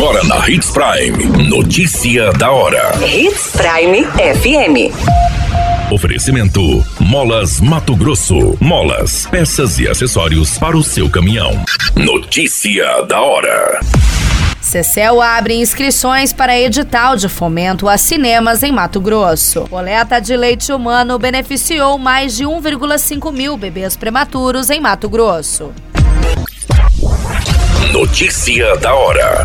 Agora na Hits Prime. Notícia da hora. Hits Prime FM. Oferecimento: Molas Mato Grosso. Molas, peças e acessórios para o seu caminhão. Notícia da hora. Cecel abre inscrições para edital de fomento a cinemas em Mato Grosso. Coleta de leite humano beneficiou mais de 1,5 mil bebês prematuros em Mato Grosso. Notícia da hora.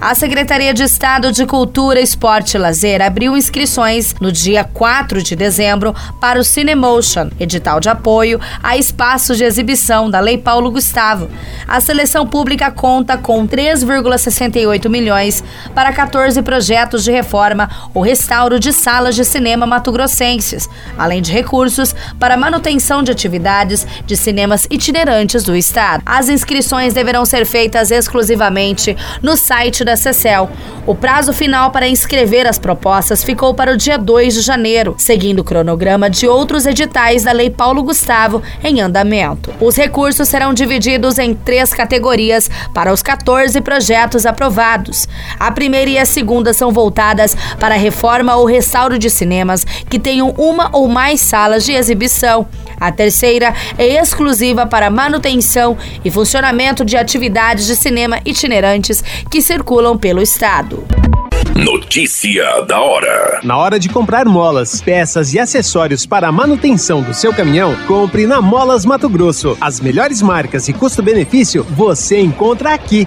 A Secretaria de Estado de Cultura, Esporte e Lazer abriu inscrições no dia 4 de dezembro para o Cinemotion, edital de apoio a espaços de exibição da Lei Paulo Gustavo. A seleção pública conta com 3,68 milhões para 14 projetos de reforma ou restauro de salas de cinema mato-grossenses, além de recursos para manutenção de atividades de cinemas itinerantes do estado. As inscrições deverão ser feitas exclusivamente no site da da CECEL. O prazo final para inscrever as propostas ficou para o dia 2 de janeiro, seguindo o cronograma de outros editais da Lei Paulo Gustavo em andamento. Os recursos serão divididos em três categorias para os 14 projetos aprovados. A primeira e a segunda são voltadas para a reforma ou restauro de cinemas que tenham uma ou mais salas de exibição. A terceira é exclusiva para manutenção e funcionamento de atividades de cinema itinerantes que circulam pelo estado. Notícia da hora. Na hora de comprar molas, peças e acessórios para a manutenção do seu caminhão, compre na Molas Mato Grosso. As melhores marcas e custo-benefício você encontra aqui.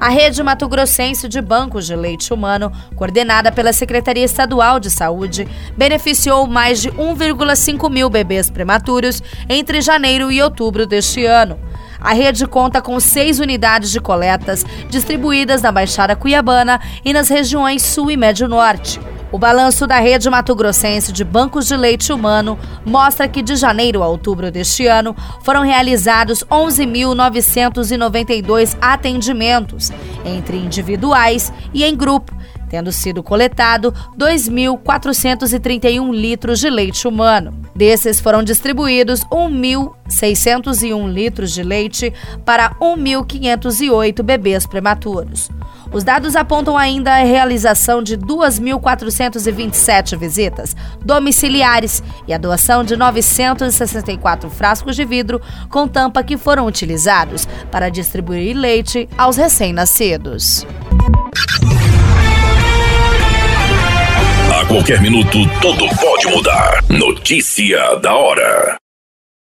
A rede Mato Grossense de Bancos de Leite Humano, coordenada pela Secretaria Estadual de Saúde, beneficiou mais de 1,5 mil bebês prematuros entre janeiro e outubro deste ano. A rede conta com seis unidades de coletas distribuídas na Baixada Cuiabana e nas regiões Sul e Médio Norte. O balanço da rede Mato Grossense de bancos de leite humano mostra que de janeiro a outubro deste ano foram realizados 11.992 atendimentos, entre individuais e em grupo, tendo sido coletado 2.431 litros de leite humano. Desses foram distribuídos 1.601 litros de leite para 1.508 bebês prematuros. Os dados apontam ainda a realização de 2.427 visitas domiciliares e a doação de 964 frascos de vidro com tampa que foram utilizados para distribuir leite aos recém-nascidos. A qualquer minuto, tudo pode mudar. Notícia da hora.